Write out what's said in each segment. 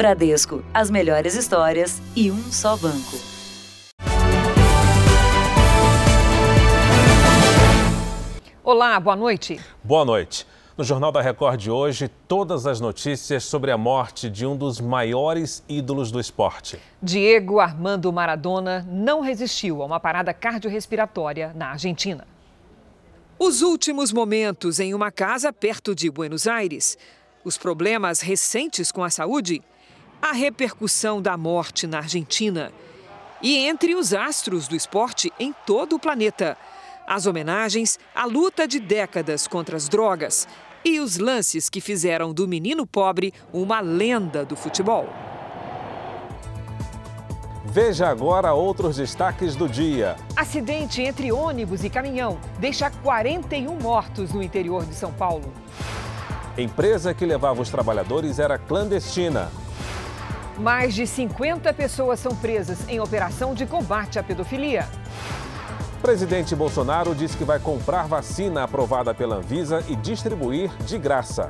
Bradesco, as melhores histórias e um só banco. Olá, boa noite. Boa noite. No Jornal da Record de hoje, todas as notícias sobre a morte de um dos maiores ídolos do esporte. Diego Armando Maradona não resistiu a uma parada cardiorrespiratória na Argentina. Os últimos momentos em uma casa perto de Buenos Aires, os problemas recentes com a saúde, a repercussão da morte na Argentina e entre os astros do esporte em todo o planeta. As homenagens à luta de décadas contra as drogas e os lances que fizeram do menino pobre uma lenda do futebol. Veja agora outros destaques do dia. Acidente entre ônibus e caminhão deixa 41 mortos no interior de São Paulo. Empresa que levava os trabalhadores era clandestina. Mais de 50 pessoas são presas em operação de combate à pedofilia. Presidente Bolsonaro diz que vai comprar vacina aprovada pela Anvisa e distribuir de graça.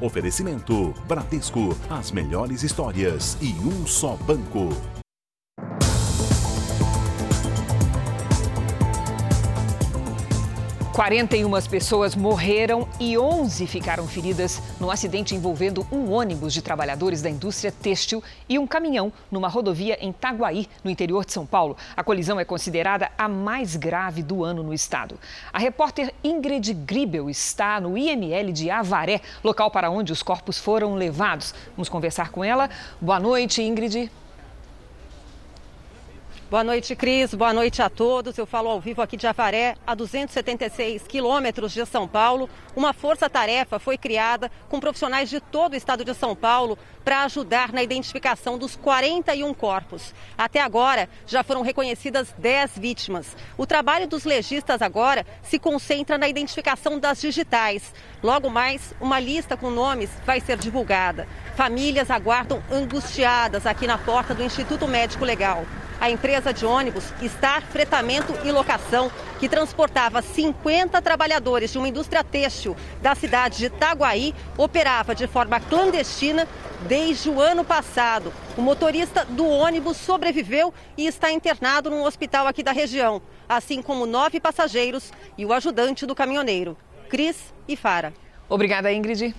Oferecimento: Bradesco, as melhores histórias e um só banco. 41 pessoas morreram e 11 ficaram feridas no acidente envolvendo um ônibus de trabalhadores da indústria têxtil e um caminhão numa rodovia em Itaguaí, no interior de São Paulo. A colisão é considerada a mais grave do ano no estado. A repórter Ingrid Gribel está no IML de Avaré, local para onde os corpos foram levados. Vamos conversar com ela. Boa noite, Ingrid. Boa noite, Cris. Boa noite a todos. Eu falo ao vivo aqui de Avaré, a 276 quilômetros de São Paulo. Uma força-tarefa foi criada com profissionais de todo o estado de São Paulo para ajudar na identificação dos 41 corpos. Até agora, já foram reconhecidas 10 vítimas. O trabalho dos legistas agora se concentra na identificação das digitais. Logo mais, uma lista com nomes vai ser divulgada. Famílias aguardam angustiadas aqui na porta do Instituto Médico Legal. A empresa de ônibus Star Fretamento e Locação, que transportava 50 trabalhadores de uma indústria têxtil da cidade de Itaguaí, operava de forma clandestina desde o ano passado. O motorista do ônibus sobreviveu e está internado num hospital aqui da região, assim como nove passageiros e o ajudante do caminhoneiro. Cris e Fara. Obrigada, Ingrid.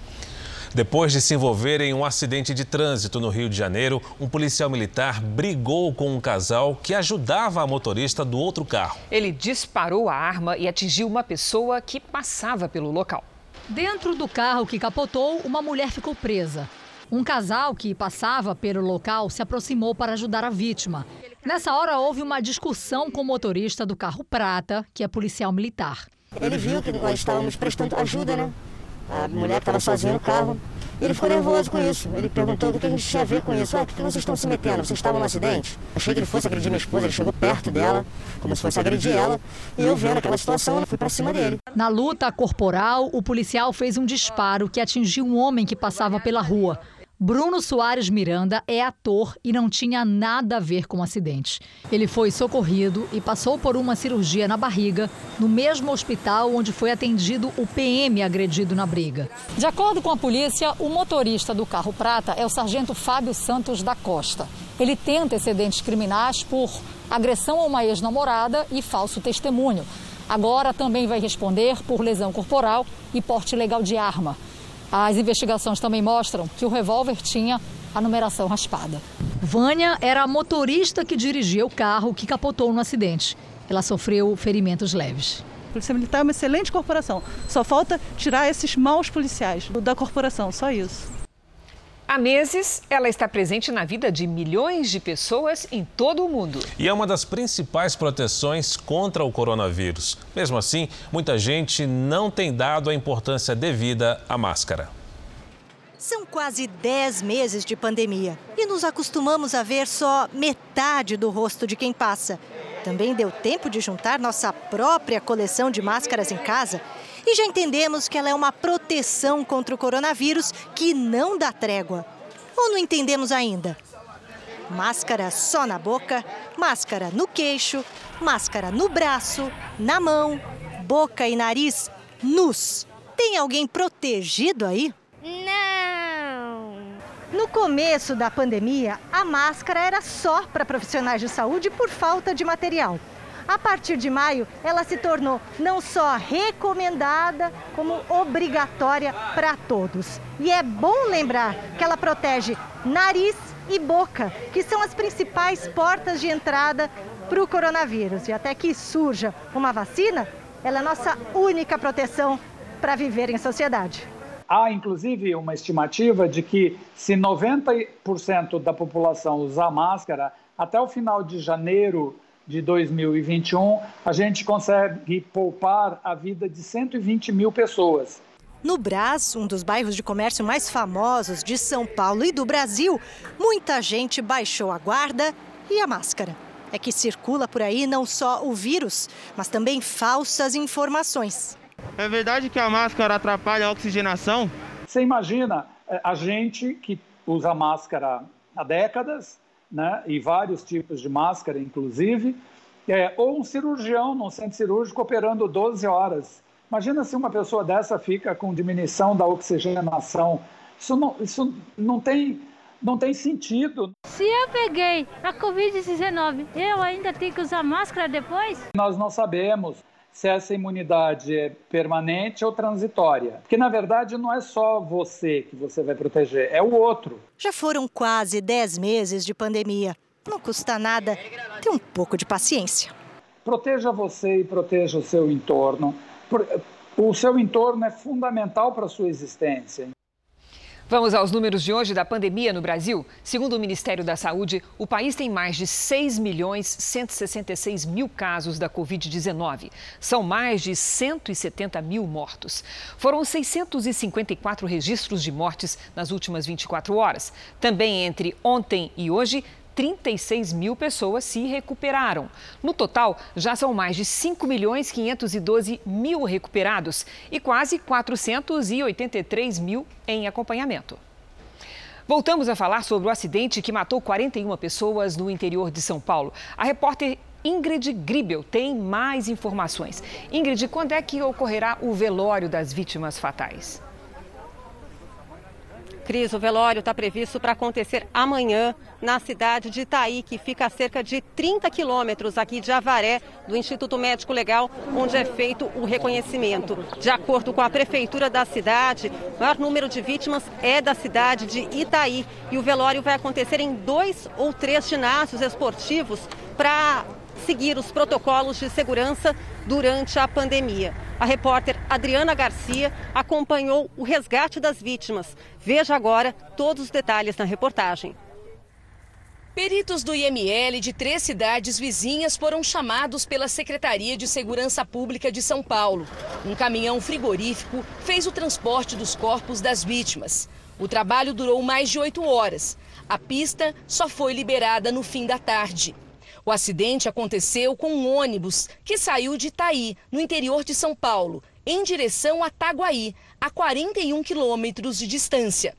Depois de se envolver em um acidente de trânsito no Rio de Janeiro, um policial militar brigou com um casal que ajudava a motorista do outro carro. Ele disparou a arma e atingiu uma pessoa que passava pelo local. Dentro do carro que capotou, uma mulher ficou presa. Um casal que passava pelo local se aproximou para ajudar a vítima. Nessa hora houve uma discussão com o motorista do carro prata, que é policial militar. Ele viu que nós estávamos prestando ajuda, né? A mulher estava sozinha no carro. Ele ficou nervoso com isso. Ele perguntou o que a gente tinha a ver com isso. Ah, por que vocês estão se metendo? Vocês estavam no acidente? Achei que ele fosse agredir minha esposa. Ele chegou perto dela, como se fosse agredir ela. E eu vendo aquela situação, eu fui para cima dele. Na luta corporal, o policial fez um disparo que atingiu um homem que passava pela rua. Bruno Soares Miranda é ator e não tinha nada a ver com o acidente. Ele foi socorrido e passou por uma cirurgia na barriga, no mesmo hospital onde foi atendido o PM agredido na briga. De acordo com a polícia, o motorista do carro prata é o sargento Fábio Santos da Costa. Ele tem antecedentes criminais por agressão a uma ex-namorada e falso testemunho. Agora também vai responder por lesão corporal e porte ilegal de arma. As investigações também mostram que o revólver tinha a numeração raspada. Vânia era a motorista que dirigia o carro que capotou no acidente. Ela sofreu ferimentos leves. A Polícia Militar é uma excelente corporação. Só falta tirar esses maus policiais da corporação, só isso. Há meses, ela está presente na vida de milhões de pessoas em todo o mundo. E é uma das principais proteções contra o coronavírus. Mesmo assim, muita gente não tem dado a importância devida à máscara. São quase 10 meses de pandemia e nos acostumamos a ver só metade do rosto de quem passa. Também deu tempo de juntar nossa própria coleção de máscaras em casa e já entendemos que ela é uma proteção contra o coronavírus que não dá trégua. Ou não entendemos ainda? Máscara só na boca, máscara no queixo, máscara no braço, na mão, boca e nariz nus. Tem alguém protegido aí? Não! No começo da pandemia, a máscara era só para profissionais de saúde por falta de material. A partir de maio, ela se tornou não só recomendada, como obrigatória para todos. E é bom lembrar que ela protege nariz e boca, que são as principais portas de entrada para o coronavírus. E até que surja uma vacina, ela é nossa única proteção para viver em sociedade. Há, inclusive, uma estimativa de que se 90% da população usar máscara, até o final de janeiro de 2021, a gente consegue poupar a vida de 120 mil pessoas. No Brás, um dos bairros de comércio mais famosos de São Paulo e do Brasil, muita gente baixou a guarda e a máscara. É que circula por aí não só o vírus, mas também falsas informações. É verdade que a máscara atrapalha a oxigenação? Você imagina é, a gente que usa máscara há décadas, né, e vários tipos de máscara, inclusive, é, ou um cirurgião num centro cirúrgico operando 12 horas. Imagina se uma pessoa dessa fica com diminuição da oxigenação. Isso não, isso não, tem, não tem sentido. Se eu peguei a Covid-19, eu ainda tenho que usar máscara depois? Nós não sabemos se essa imunidade é permanente ou transitória. Porque, na verdade, não é só você que você vai proteger, é o outro. Já foram quase 10 meses de pandemia. Não custa nada ter um pouco de paciência. Proteja você e proteja o seu entorno. O seu entorno é fundamental para a sua existência. Vamos aos números de hoje da pandemia no Brasil. Segundo o Ministério da Saúde, o país tem mais de 6 milhões 166 mil casos da Covid-19. São mais de 170 mil mortos. Foram 654 registros de mortes nas últimas 24 horas. Também entre ontem e hoje, 36 mil pessoas se recuperaram. No total, já são mais de 5 milhões 512 mil recuperados e quase 483 mil em acompanhamento. Voltamos a falar sobre o acidente que matou 41 pessoas no interior de São Paulo. A repórter Ingrid Gribel tem mais informações. Ingrid, quando é que ocorrerá o velório das vítimas fatais? Cris, o velório está previsto para acontecer amanhã na cidade de Itaí, que fica a cerca de 30 quilômetros aqui de Avaré, do Instituto Médico Legal, onde é feito o reconhecimento. De acordo com a prefeitura da cidade, o maior número de vítimas é da cidade de Itaí. E o velório vai acontecer em dois ou três ginásios esportivos para seguir os protocolos de segurança durante a pandemia. A repórter Adriana Garcia acompanhou o resgate das vítimas. Veja agora todos os detalhes na reportagem. Peritos do IML de três cidades vizinhas foram chamados pela Secretaria de Segurança Pública de São Paulo. Um caminhão frigorífico fez o transporte dos corpos das vítimas. O trabalho durou mais de oito horas. A pista só foi liberada no fim da tarde. O acidente aconteceu com um ônibus que saiu de Itaí, no interior de São Paulo, em direção a Taguaí, a 41 quilômetros de distância.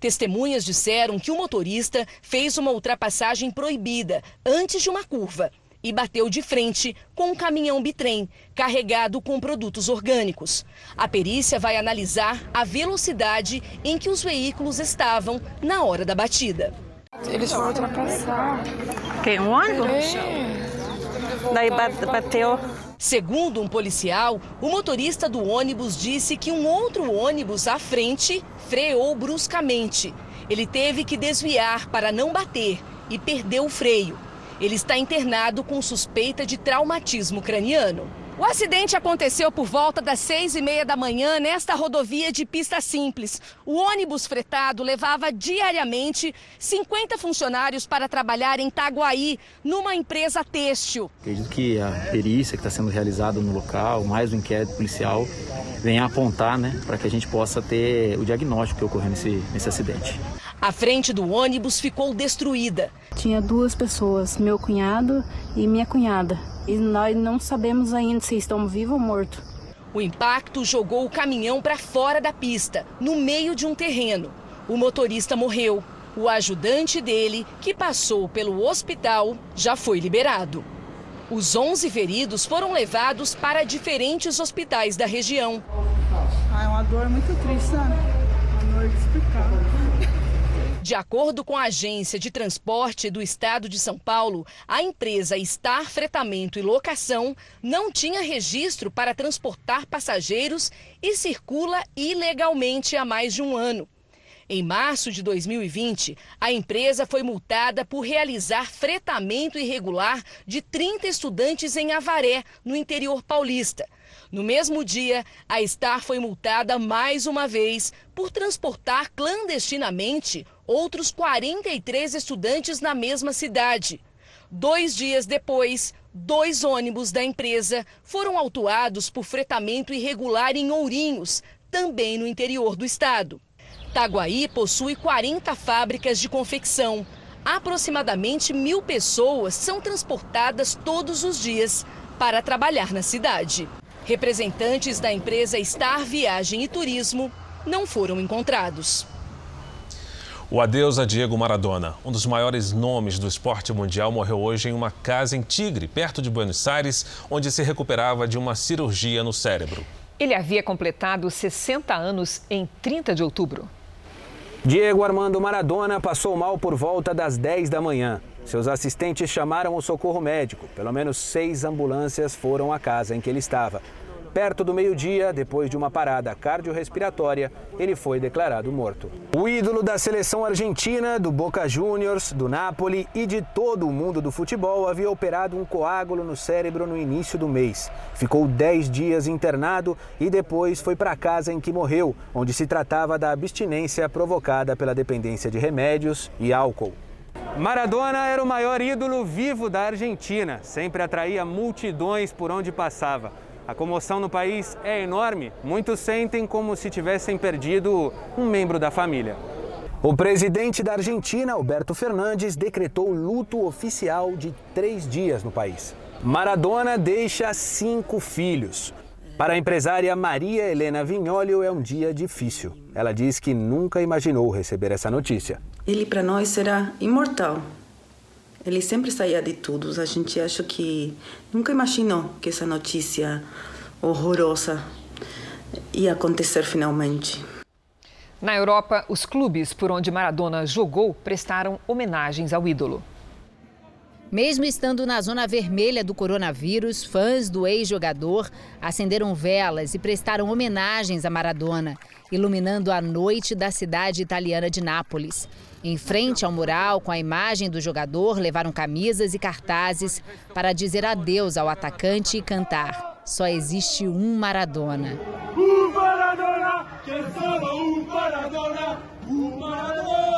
Testemunhas disseram que o motorista fez uma ultrapassagem proibida antes de uma curva e bateu de frente com um caminhão bitrem carregado com produtos orgânicos. A perícia vai analisar a velocidade em que os veículos estavam na hora da batida. Eles foram ultrapassar. Quem? Um ônibus? É. Daí bateu. Segundo um policial, o motorista do ônibus disse que um outro ônibus à frente freou bruscamente. Ele teve que desviar para não bater e perdeu o freio. Ele está internado com suspeita de traumatismo craniano. O acidente aconteceu por volta das seis e meia da manhã nesta rodovia de pista simples. O ônibus fretado levava diariamente 50 funcionários para trabalhar em Taguaí, numa empresa têxtil. Acredito que a perícia que está sendo realizada no local, mais o inquérito policial, venha apontar né, para que a gente possa ter o diagnóstico que ocorreu nesse, nesse acidente. A frente do ônibus ficou destruída. Tinha duas pessoas, meu cunhado e minha cunhada e nós não sabemos ainda se estão vivos ou mortos. O impacto jogou o caminhão para fora da pista, no meio de um terreno. O motorista morreu. O ajudante dele, que passou pelo hospital, já foi liberado. Os 11 feridos foram levados para diferentes hospitais da região. Ah, é uma dor muito triste, sabe? De acordo com a Agência de Transporte do Estado de São Paulo, a empresa Star Fretamento e Locação não tinha registro para transportar passageiros e circula ilegalmente há mais de um ano. Em março de 2020, a empresa foi multada por realizar fretamento irregular de 30 estudantes em Avaré, no interior paulista. No mesmo dia, a Star foi multada mais uma vez por transportar clandestinamente outros 43 estudantes na mesma cidade. Dois dias depois, dois ônibus da empresa foram autuados por fretamento irregular em Ourinhos, também no interior do estado. Taguaí possui 40 fábricas de confecção. Aproximadamente mil pessoas são transportadas todos os dias para trabalhar na cidade. Representantes da empresa Star Viagem e Turismo não foram encontrados. O adeus a Diego Maradona, um dos maiores nomes do esporte mundial, morreu hoje em uma casa em Tigre, perto de Buenos Aires, onde se recuperava de uma cirurgia no cérebro. Ele havia completado 60 anos em 30 de outubro. Diego Armando Maradona passou mal por volta das 10 da manhã. Seus assistentes chamaram o socorro médico. Pelo menos seis ambulâncias foram à casa em que ele estava. Perto do meio-dia, depois de uma parada cardiorrespiratória, ele foi declarado morto. O ídolo da seleção argentina, do Boca Juniors, do Napoli e de todo o mundo do futebol havia operado um coágulo no cérebro no início do mês. Ficou 10 dias internado e depois foi para a casa em que morreu, onde se tratava da abstinência provocada pela dependência de remédios e álcool. Maradona era o maior ídolo vivo da Argentina, sempre atraía multidões por onde passava. A comoção no país é enorme. Muitos sentem como se tivessem perdido um membro da família. O presidente da Argentina, Alberto Fernandes, decretou luto oficial de três dias no país. Maradona deixa cinco filhos. Para a empresária Maria Helena Vignolio é um dia difícil. Ela diz que nunca imaginou receber essa notícia. Ele para nós será imortal. Ele sempre saía de tudo. A gente acha que nunca imaginou que essa notícia horrorosa ia acontecer finalmente. Na Europa, os clubes por onde Maradona jogou prestaram homenagens ao ídolo. Mesmo estando na zona vermelha do coronavírus, fãs do ex-jogador acenderam velas e prestaram homenagens a Maradona, iluminando a noite da cidade italiana de Nápoles. Em frente ao mural com a imagem do jogador, levaram camisas e cartazes para dizer adeus ao atacante e cantar: Só existe um Maradona. Um Maradona, um Maradona, um Maradona.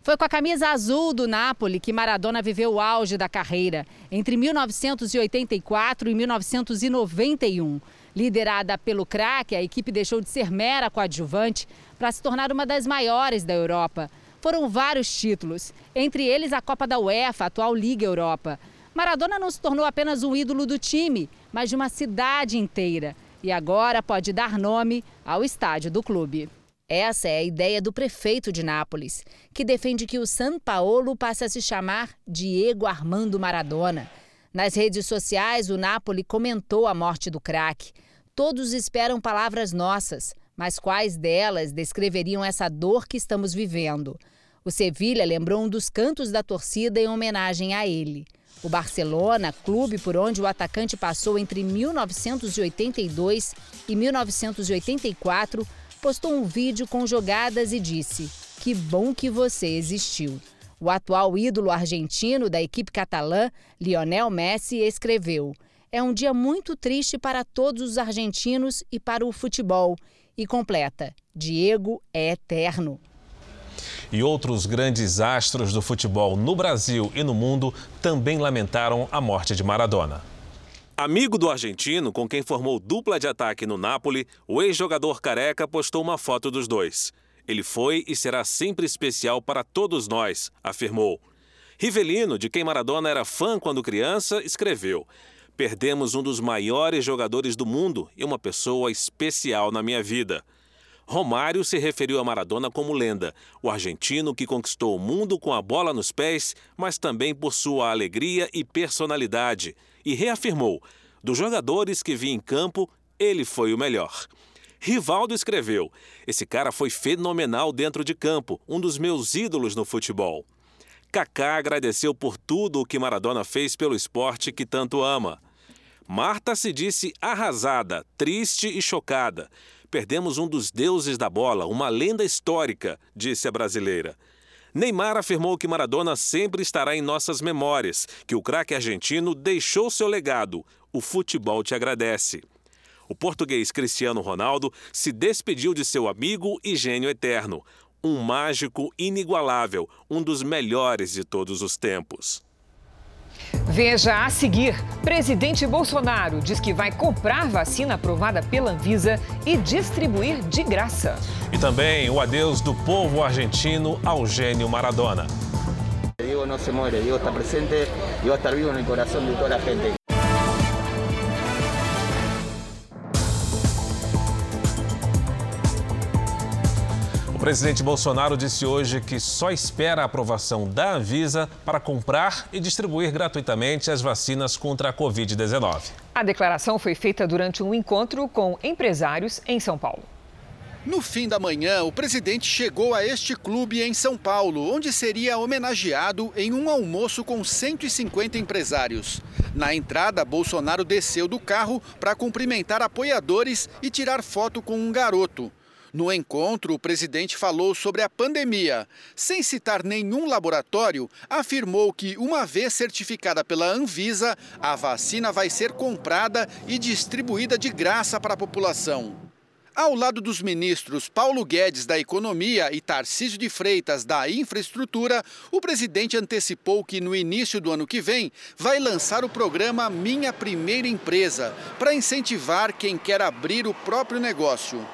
Foi com a camisa azul do Napoli que Maradona viveu o auge da carreira, entre 1984 e 1991. Liderada pelo craque, a equipe deixou de ser mera coadjuvante para se tornar uma das maiores da Europa. Foram vários títulos, entre eles a Copa da UEFA, atual Liga Europa. Maradona não se tornou apenas um ídolo do time, mas de uma cidade inteira. E agora pode dar nome ao estádio do clube. Essa é a ideia do prefeito de Nápoles, que defende que o São Paulo passe a se chamar Diego Armando Maradona. Nas redes sociais, o Napoli comentou a morte do craque. Todos esperam palavras nossas, mas quais delas descreveriam essa dor que estamos vivendo? O Sevilha lembrou um dos cantos da torcida em homenagem a ele. O Barcelona, clube por onde o atacante passou entre 1982 e 1984, postou um vídeo com jogadas e disse: Que bom que você existiu. O atual ídolo argentino da equipe catalã, Lionel Messi, escreveu: É um dia muito triste para todos os argentinos e para o futebol. E completa: Diego é eterno. E outros grandes astros do futebol no Brasil e no mundo também lamentaram a morte de Maradona. Amigo do argentino, com quem formou dupla de ataque no Napoli, o ex-jogador careca postou uma foto dos dois. Ele foi e será sempre especial para todos nós, afirmou. Rivelino, de quem Maradona era fã quando criança, escreveu: Perdemos um dos maiores jogadores do mundo e uma pessoa especial na minha vida. Romário se referiu a Maradona como lenda, o argentino que conquistou o mundo com a bola nos pés, mas também por sua alegria e personalidade, e reafirmou: dos jogadores que vi em campo, ele foi o melhor. Rivaldo escreveu: Esse cara foi fenomenal dentro de campo, um dos meus ídolos no futebol. Kaká agradeceu por tudo o que Maradona fez pelo esporte que tanto ama. Marta se disse arrasada, triste e chocada. Perdemos um dos deuses da bola, uma lenda histórica, disse a brasileira. Neymar afirmou que Maradona sempre estará em nossas memórias, que o craque argentino deixou seu legado. O futebol te agradece. O português Cristiano Ronaldo se despediu de seu amigo e gênio eterno, um mágico inigualável, um dos melhores de todos os tempos. Veja a seguir: presidente Bolsonaro diz que vai comprar vacina aprovada pela Anvisa e distribuir de graça. E também o adeus do povo argentino ao gênio Maradona. Diego não se muere, Diego está presente e vai estar vivo no coração de toda a gente. Presidente Bolsonaro disse hoje que só espera a aprovação da Anvisa para comprar e distribuir gratuitamente as vacinas contra a Covid-19. A declaração foi feita durante um encontro com empresários em São Paulo. No fim da manhã, o presidente chegou a este clube em São Paulo, onde seria homenageado em um almoço com 150 empresários. Na entrada, Bolsonaro desceu do carro para cumprimentar apoiadores e tirar foto com um garoto. No encontro, o presidente falou sobre a pandemia. Sem citar nenhum laboratório, afirmou que, uma vez certificada pela Anvisa, a vacina vai ser comprada e distribuída de graça para a população. Ao lado dos ministros Paulo Guedes da Economia e Tarcísio de Freitas da Infraestrutura, o presidente antecipou que no início do ano que vem vai lançar o programa Minha Primeira Empresa, para incentivar quem quer abrir o próprio negócio.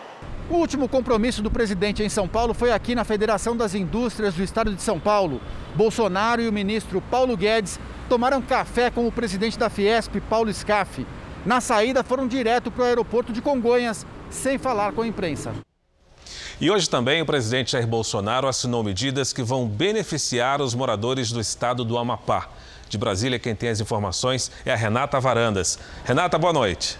O último compromisso do presidente em São Paulo foi aqui na Federação das Indústrias do Estado de São Paulo. Bolsonaro e o ministro Paulo Guedes tomaram café com o presidente da Fiesp, Paulo Scaff. Na saída, foram direto para o aeroporto de Congonhas, sem falar com a imprensa. E hoje também o presidente Jair Bolsonaro assinou medidas que vão beneficiar os moradores do estado do Amapá. De Brasília, quem tem as informações é a Renata Varandas. Renata, boa noite.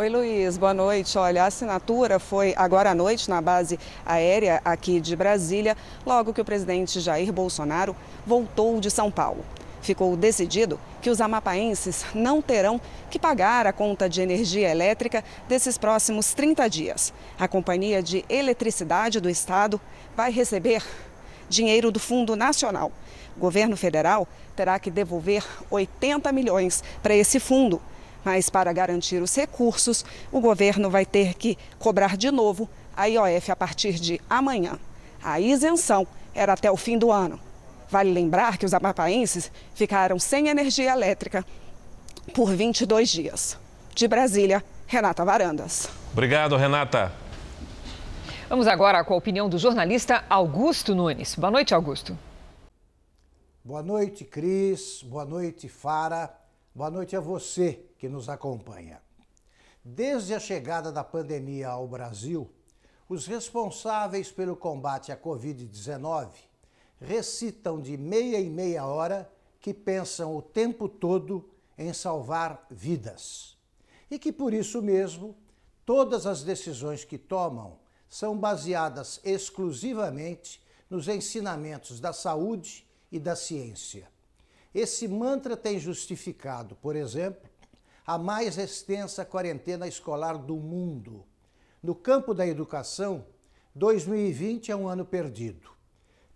Oi, Luiz, boa noite. Olha, a assinatura foi agora à noite na base aérea aqui de Brasília, logo que o presidente Jair Bolsonaro voltou de São Paulo. Ficou decidido que os amapaenses não terão que pagar a conta de energia elétrica desses próximos 30 dias. A Companhia de Eletricidade do Estado vai receber dinheiro do Fundo Nacional. O governo federal terá que devolver 80 milhões para esse fundo mas para garantir os recursos, o governo vai ter que cobrar de novo a IOF a partir de amanhã. A isenção era até o fim do ano. Vale lembrar que os amapaenses ficaram sem energia elétrica por 22 dias. De Brasília, Renata Varandas. Obrigado, Renata. Vamos agora com a opinião do jornalista Augusto Nunes. Boa noite, Augusto. Boa noite, Cris. Boa noite, Fara. Boa noite a você que nos acompanha. Desde a chegada da pandemia ao Brasil, os responsáveis pelo combate à Covid-19 recitam de meia em meia hora que pensam o tempo todo em salvar vidas. E que por isso mesmo, todas as decisões que tomam são baseadas exclusivamente nos ensinamentos da saúde e da ciência. Esse mantra tem justificado, por exemplo, a mais extensa quarentena escolar do mundo. No campo da educação, 2020 é um ano perdido.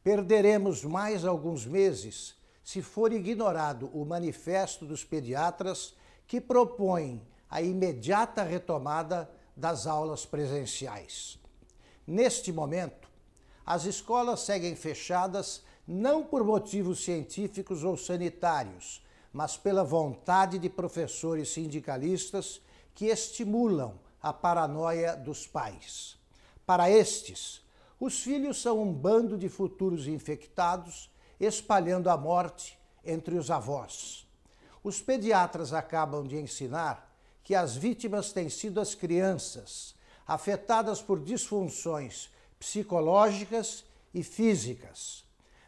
Perderemos mais alguns meses se for ignorado o manifesto dos pediatras que propõe a imediata retomada das aulas presenciais. Neste momento, as escolas seguem fechadas não por motivos científicos ou sanitários, mas pela vontade de professores sindicalistas que estimulam a paranoia dos pais. Para estes, os filhos são um bando de futuros infectados espalhando a morte entre os avós. Os pediatras acabam de ensinar que as vítimas têm sido as crianças, afetadas por disfunções psicológicas e físicas.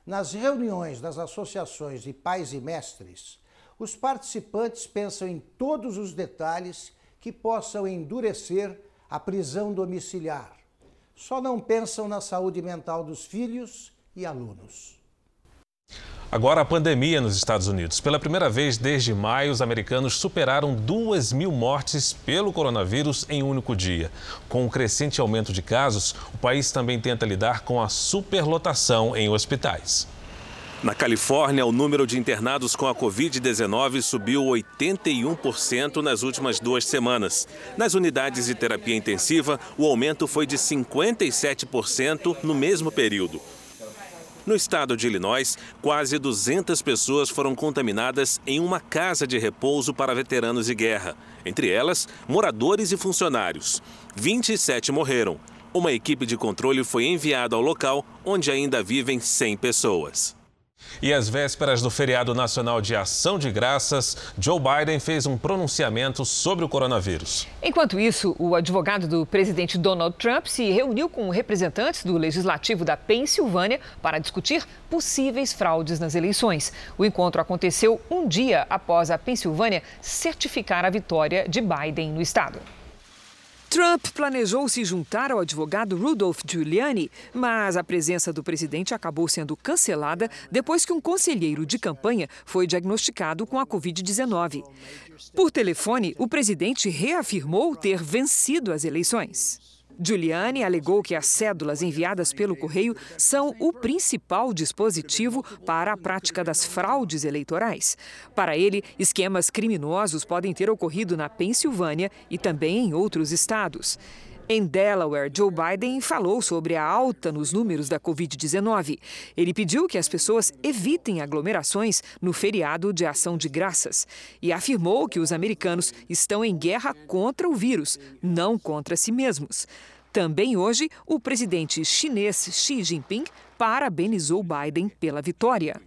Nas reuniões das associações de pais e mestres, os participantes pensam em todos os detalhes que possam endurecer a prisão domiciliar. Só não pensam na saúde mental dos filhos e alunos. Agora a pandemia nos Estados Unidos. Pela primeira vez desde maio, os americanos superaram 2 mil mortes pelo coronavírus em um único dia. Com o crescente aumento de casos, o país também tenta lidar com a superlotação em hospitais. Na Califórnia, o número de internados com a Covid-19 subiu 81% nas últimas duas semanas. Nas unidades de terapia intensiva, o aumento foi de 57% no mesmo período. No estado de Illinois, quase 200 pessoas foram contaminadas em uma casa de repouso para veteranos de guerra. Entre elas, moradores e funcionários. 27 morreram. Uma equipe de controle foi enviada ao local, onde ainda vivem 100 pessoas. E às vésperas do feriado nacional de Ação de Graças, Joe Biden fez um pronunciamento sobre o coronavírus. Enquanto isso, o advogado do presidente Donald Trump se reuniu com representantes do legislativo da Pensilvânia para discutir possíveis fraudes nas eleições. O encontro aconteceu um dia após a Pensilvânia certificar a vitória de Biden no estado. Trump planejou se juntar ao advogado Rudolph Giuliani, mas a presença do presidente acabou sendo cancelada depois que um conselheiro de campanha foi diagnosticado com a Covid-19. Por telefone, o presidente reafirmou ter vencido as eleições. Giuliani alegou que as cédulas enviadas pelo correio são o principal dispositivo para a prática das fraudes eleitorais. Para ele, esquemas criminosos podem ter ocorrido na Pensilvânia e também em outros estados. Em Delaware, Joe Biden falou sobre a alta nos números da Covid-19. Ele pediu que as pessoas evitem aglomerações no feriado de Ação de Graças e afirmou que os americanos estão em guerra contra o vírus, não contra si mesmos. Também hoje, o presidente chinês Xi Jinping parabenizou Biden pela vitória.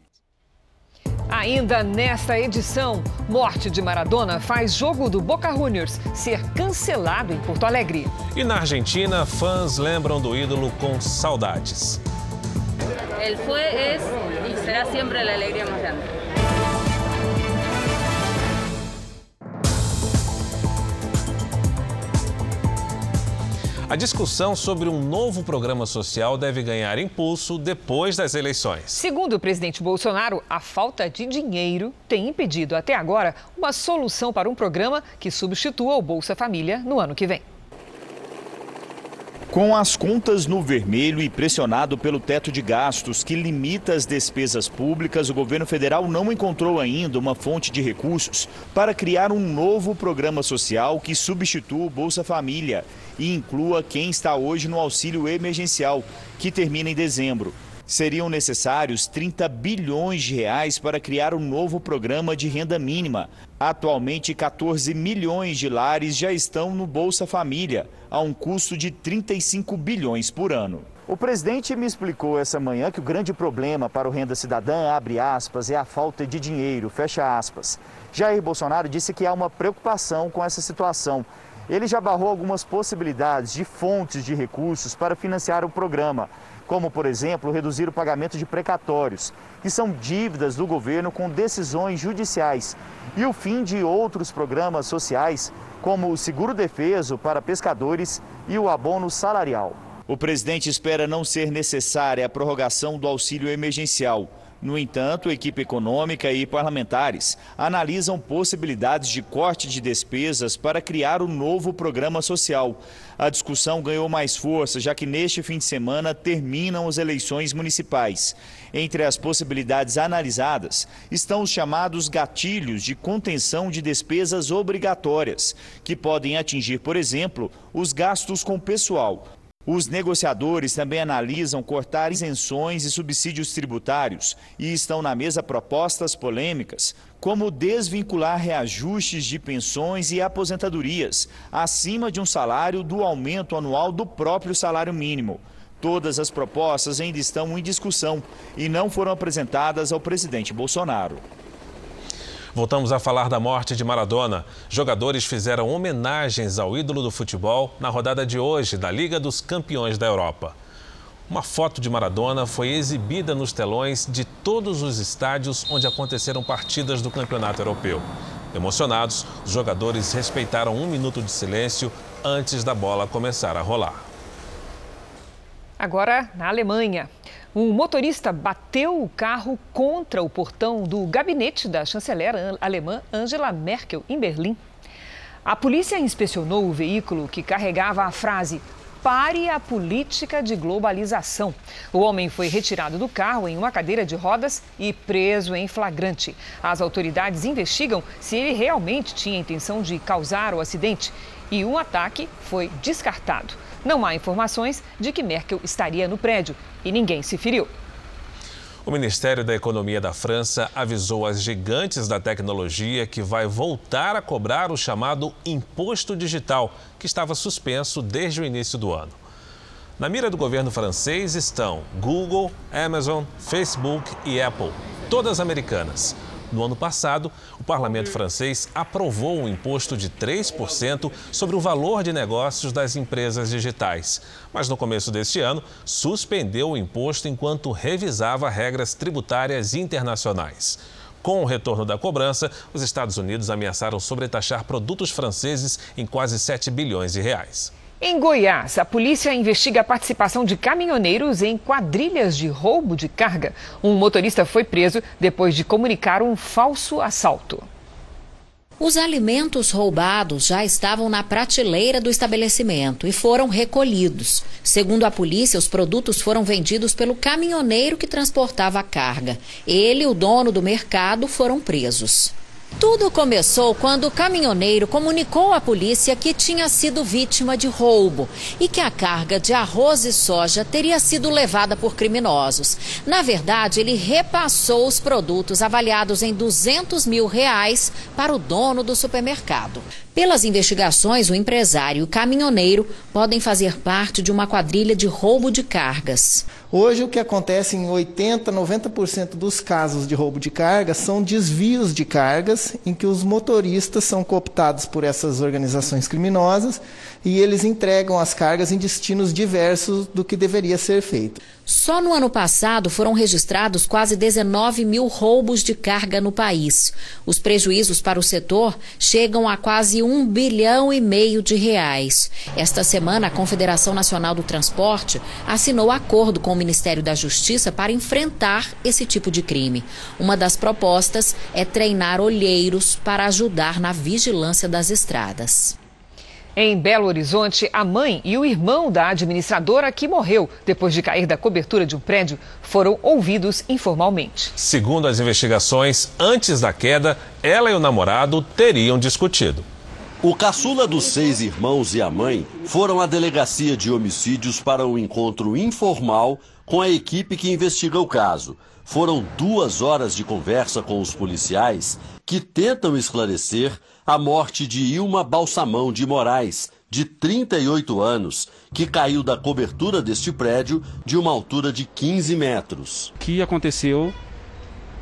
Ainda nesta edição, morte de Maradona faz jogo do Boca Juniors ser cancelado em Porto Alegre. E na Argentina, fãs lembram do ídolo com saudades. Ele foi, é e será sempre a alegria mais grande. A discussão sobre um novo programa social deve ganhar impulso depois das eleições. Segundo o presidente Bolsonaro, a falta de dinheiro tem impedido até agora uma solução para um programa que substitua o Bolsa Família no ano que vem. Com as contas no vermelho e pressionado pelo teto de gastos que limita as despesas públicas, o governo federal não encontrou ainda uma fonte de recursos para criar um novo programa social que substitua o Bolsa Família e inclua quem está hoje no auxílio emergencial, que termina em dezembro. Seriam necessários 30 bilhões de reais para criar um novo programa de renda mínima. Atualmente, 14 milhões de lares já estão no Bolsa Família, a um custo de 35 bilhões por ano. O presidente me explicou essa manhã que o grande problema para o Renda Cidadã, abre aspas, é a falta de dinheiro, fecha aspas. Jair Bolsonaro disse que há uma preocupação com essa situação ele já barrou algumas possibilidades de fontes de recursos para financiar o programa, como, por exemplo, reduzir o pagamento de precatórios, que são dívidas do governo com decisões judiciais, e o fim de outros programas sociais, como o seguro defeso para pescadores e o abono salarial. O presidente espera não ser necessária a prorrogação do auxílio emergencial no entanto, a equipe econômica e parlamentares analisam possibilidades de corte de despesas para criar um novo programa social. A discussão ganhou mais força, já que neste fim de semana terminam as eleições municipais. Entre as possibilidades analisadas estão os chamados gatilhos de contenção de despesas obrigatórias, que podem atingir, por exemplo, os gastos com pessoal, os negociadores também analisam cortar isenções e subsídios tributários e estão na mesa propostas polêmicas, como desvincular reajustes de pensões e aposentadorias acima de um salário do aumento anual do próprio salário mínimo. Todas as propostas ainda estão em discussão e não foram apresentadas ao presidente Bolsonaro. Voltamos a falar da morte de Maradona. Jogadores fizeram homenagens ao ídolo do futebol na rodada de hoje da Liga dos Campeões da Europa. Uma foto de Maradona foi exibida nos telões de todos os estádios onde aconteceram partidas do Campeonato Europeu. Emocionados, os jogadores respeitaram um minuto de silêncio antes da bola começar a rolar. Agora, na Alemanha. Um motorista bateu o carro contra o portão do gabinete da chanceler alemã Angela Merkel, em Berlim. A polícia inspecionou o veículo que carregava a frase Pare a política de globalização. O homem foi retirado do carro em uma cadeira de rodas e preso em flagrante. As autoridades investigam se ele realmente tinha intenção de causar o acidente e um ataque foi descartado. Não há informações de que Merkel estaria no prédio e ninguém se feriu. O Ministério da Economia da França avisou as gigantes da tecnologia que vai voltar a cobrar o chamado imposto digital, que estava suspenso desde o início do ano. Na mira do governo francês estão Google, Amazon, Facebook e Apple, todas americanas. No ano passado, o parlamento francês aprovou um imposto de 3% sobre o valor de negócios das empresas digitais. Mas no começo deste ano, suspendeu o imposto enquanto revisava regras tributárias internacionais. Com o retorno da cobrança, os Estados Unidos ameaçaram sobretaxar produtos franceses em quase 7 bilhões de reais. Em Goiás, a polícia investiga a participação de caminhoneiros em quadrilhas de roubo de carga. Um motorista foi preso depois de comunicar um falso assalto. Os alimentos roubados já estavam na prateleira do estabelecimento e foram recolhidos. Segundo a polícia, os produtos foram vendidos pelo caminhoneiro que transportava a carga. Ele e o dono do mercado foram presos. Tudo começou quando o caminhoneiro comunicou à polícia que tinha sido vítima de roubo e que a carga de arroz e soja teria sido levada por criminosos. Na verdade, ele repassou os produtos avaliados em 200 mil reais para o dono do supermercado. Pelas investigações, o empresário e o caminhoneiro podem fazer parte de uma quadrilha de roubo de cargas. Hoje, o que acontece em 80, 90% dos casos de roubo de cargas são desvios de cargas, em que os motoristas são cooptados por essas organizações criminosas e eles entregam as cargas em destinos diversos do que deveria ser feito. Só no ano passado foram registrados quase 19 mil roubos de carga no país. Os prejuízos para o setor chegam a quase um bilhão e meio de reais. Esta semana, a Confederação Nacional do Transporte assinou acordo com o Ministério da Justiça para enfrentar esse tipo de crime. Uma das propostas é treinar olheiros para ajudar na vigilância das estradas. Em Belo Horizonte, a mãe e o irmão da administradora que morreu depois de cair da cobertura de um prédio foram ouvidos informalmente. Segundo as investigações, antes da queda, ela e o namorado teriam discutido. O caçula dos seis irmãos e a mãe foram à delegacia de homicídios para um encontro informal com a equipe que investiga o caso. Foram duas horas de conversa com os policiais que tentam esclarecer a morte de Ilma Balsamão de Moraes, de 38 anos, que caiu da cobertura deste prédio de uma altura de 15 metros. O que aconteceu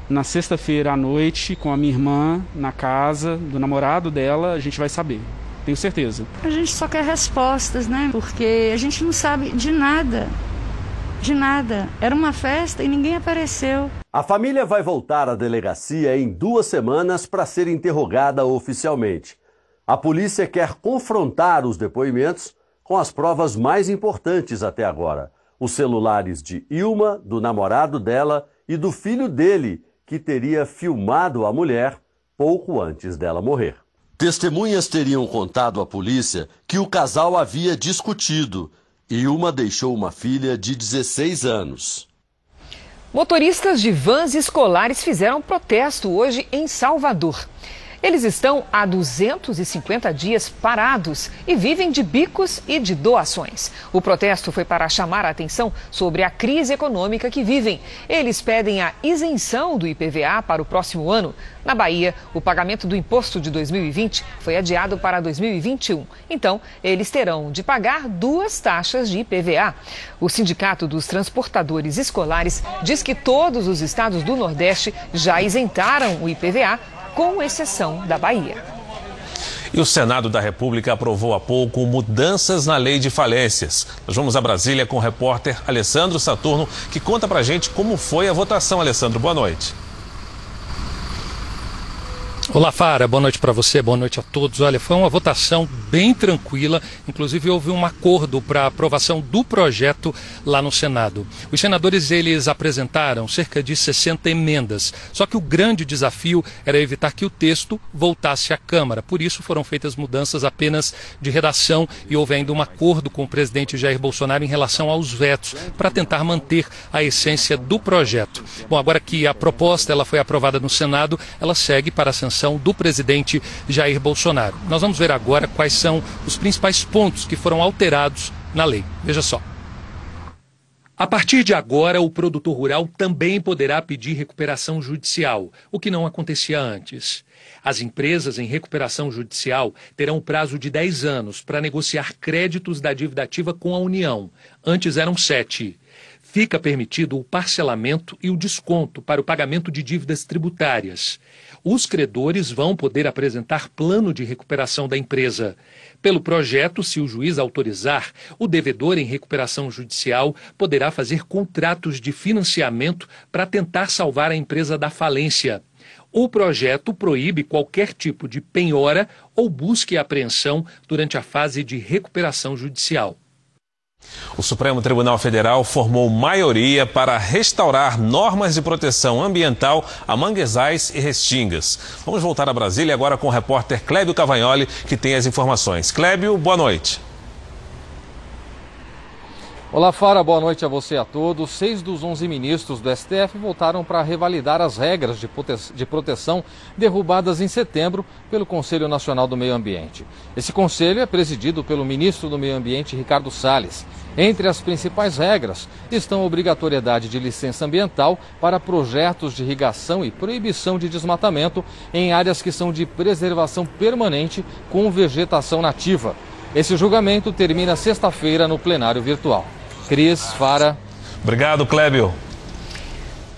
na sexta-feira à noite com a minha irmã na casa do namorado dela, a gente vai saber. Tenho certeza. A gente só quer respostas, né? Porque a gente não sabe de nada. De nada. Era uma festa e ninguém apareceu. A família vai voltar à delegacia em duas semanas para ser interrogada oficialmente. A polícia quer confrontar os depoimentos com as provas mais importantes até agora: os celulares de Ilma, do namorado dela e do filho dele, que teria filmado a mulher pouco antes dela morrer. Testemunhas teriam contado à polícia que o casal havia discutido. Ilma deixou uma filha de 16 anos. Motoristas de vans escolares fizeram protesto hoje em Salvador. Eles estão há 250 dias parados e vivem de bicos e de doações. O protesto foi para chamar a atenção sobre a crise econômica que vivem. Eles pedem a isenção do IPVA para o próximo ano. Na Bahia, o pagamento do imposto de 2020 foi adiado para 2021. Então, eles terão de pagar duas taxas de IPVA. O Sindicato dos Transportadores Escolares diz que todos os estados do Nordeste já isentaram o IPVA com exceção da Bahia. E o Senado da República aprovou há pouco mudanças na lei de falências. Nós vamos a Brasília com o repórter Alessandro Saturno, que conta pra gente como foi a votação. Alessandro, boa noite. Olá, Fara. Boa noite para você, boa noite a todos. Olha, foi uma votação bem tranquila. Inclusive, houve um acordo para aprovação do projeto lá no Senado. Os senadores eles apresentaram cerca de 60 emendas. Só que o grande desafio era evitar que o texto voltasse à Câmara. Por isso, foram feitas mudanças apenas de redação e houve ainda um acordo com o presidente Jair Bolsonaro em relação aos vetos, para tentar manter a essência do projeto. Bom, agora que a proposta ela foi aprovada no Senado, ela segue para a sanção do presidente Jair Bolsonaro. Nós vamos ver agora quais são os principais pontos que foram alterados na lei. Veja só. A partir de agora, o produtor rural também poderá pedir recuperação judicial, o que não acontecia antes. As empresas em recuperação judicial terão prazo de 10 anos para negociar créditos da dívida ativa com a União. Antes eram 7. Fica permitido o parcelamento e o desconto para o pagamento de dívidas tributárias os credores vão poder apresentar plano de recuperação da empresa. Pelo projeto, se o juiz autorizar, o devedor em recuperação judicial poderá fazer contratos de financiamento para tentar salvar a empresa da falência. O projeto proíbe qualquer tipo de penhora ou busca e apreensão durante a fase de recuperação judicial. O Supremo Tribunal Federal formou maioria para restaurar normas de proteção ambiental a manguezais e restingas. Vamos voltar a Brasília agora com o repórter Clébio Cavagnoli, que tem as informações. Clébio, boa noite. Olá, Fara, boa noite a você e a todos. Seis dos onze ministros do STF voltaram para revalidar as regras de, de proteção derrubadas em setembro pelo Conselho Nacional do Meio Ambiente. Esse conselho é presidido pelo ministro do Meio Ambiente, Ricardo Salles. Entre as principais regras estão a obrigatoriedade de licença ambiental para projetos de irrigação e proibição de desmatamento em áreas que são de preservação permanente com vegetação nativa. Esse julgamento termina sexta-feira no plenário virtual. Cris, Fara. Obrigado, Clébio.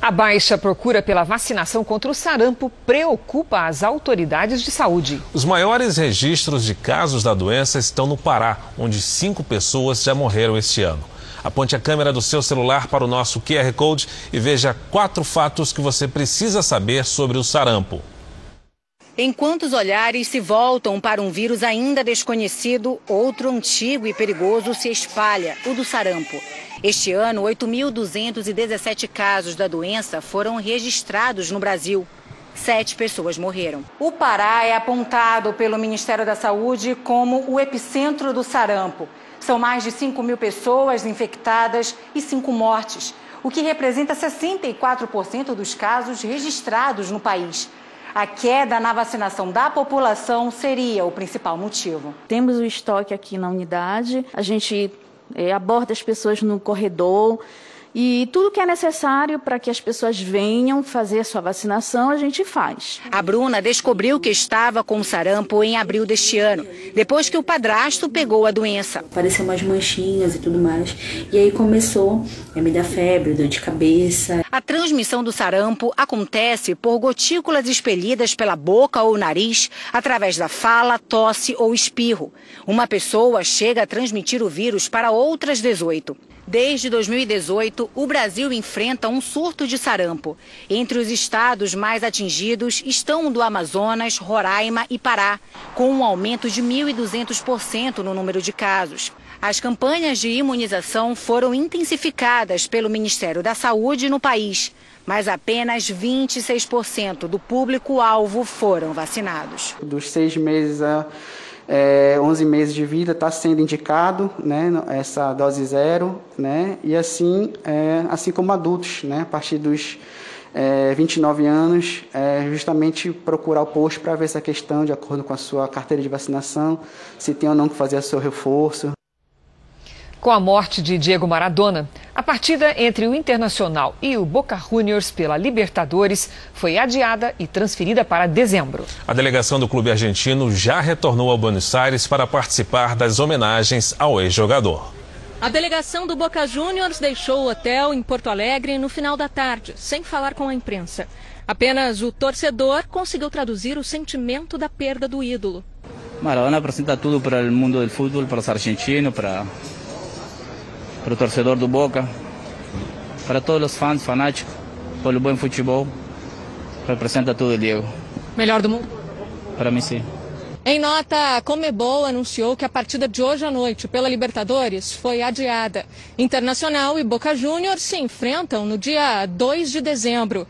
A baixa procura pela vacinação contra o sarampo preocupa as autoridades de saúde. Os maiores registros de casos da doença estão no Pará, onde cinco pessoas já morreram este ano. Aponte a câmera do seu celular para o nosso QR Code e veja quatro fatos que você precisa saber sobre o sarampo. Enquanto os olhares se voltam para um vírus ainda desconhecido, outro antigo e perigoso se espalha, o do sarampo. Este ano, 8.217 casos da doença foram registrados no Brasil. Sete pessoas morreram. O Pará é apontado pelo Ministério da Saúde como o epicentro do sarampo. São mais de 5 mil pessoas infectadas e cinco mortes, o que representa 64% dos casos registrados no país. A queda na vacinação da população seria o principal motivo. Temos o estoque aqui na unidade, a gente é, aborda as pessoas no corredor, e tudo que é necessário para que as pessoas venham fazer a sua vacinação, a gente faz. A Bruna descobriu que estava com sarampo em abril deste ano, depois que o padrasto pegou a doença. Apareceu umas manchinhas e tudo mais. E aí começou a me dar febre, dor de cabeça. A transmissão do sarampo acontece por gotículas expelidas pela boca ou nariz, através da fala, tosse ou espirro. Uma pessoa chega a transmitir o vírus para outras 18. Desde 2018, o Brasil enfrenta um surto de sarampo. Entre os estados mais atingidos estão o do Amazonas, Roraima e Pará, com um aumento de 1.200% no número de casos. As campanhas de imunização foram intensificadas pelo Ministério da Saúde no país, mas apenas 26% do público-alvo foram vacinados. Dos seis meses a 11 meses de vida está sendo indicado né, essa dose zero, né, e assim, é, assim como adultos, né, a partir dos é, 29 anos, é, justamente procurar o posto para ver essa questão, de acordo com a sua carteira de vacinação, se tem ou não que fazer o seu reforço. Com a morte de Diego Maradona, partida entre o Internacional e o Boca Juniors pela Libertadores foi adiada e transferida para dezembro. A delegação do clube argentino já retornou a Buenos Aires para participar das homenagens ao ex-jogador. A delegação do Boca Juniors deixou o hotel em Porto Alegre no final da tarde, sem falar com a imprensa. Apenas o torcedor conseguiu traduzir o sentimento da perda do ídolo. Maradona apresenta tudo para o mundo do futebol, para os argentinos, para, para o torcedor do Boca, para todos os fãs, fanáticos, pelo bom futebol. Representa tudo, Diego. Melhor do mundo? Para mim, sim. Em nota, a Comebol anunciou que a partida de hoje à noite pela Libertadores foi adiada. Internacional e Boca Juniors se enfrentam no dia 2 de dezembro.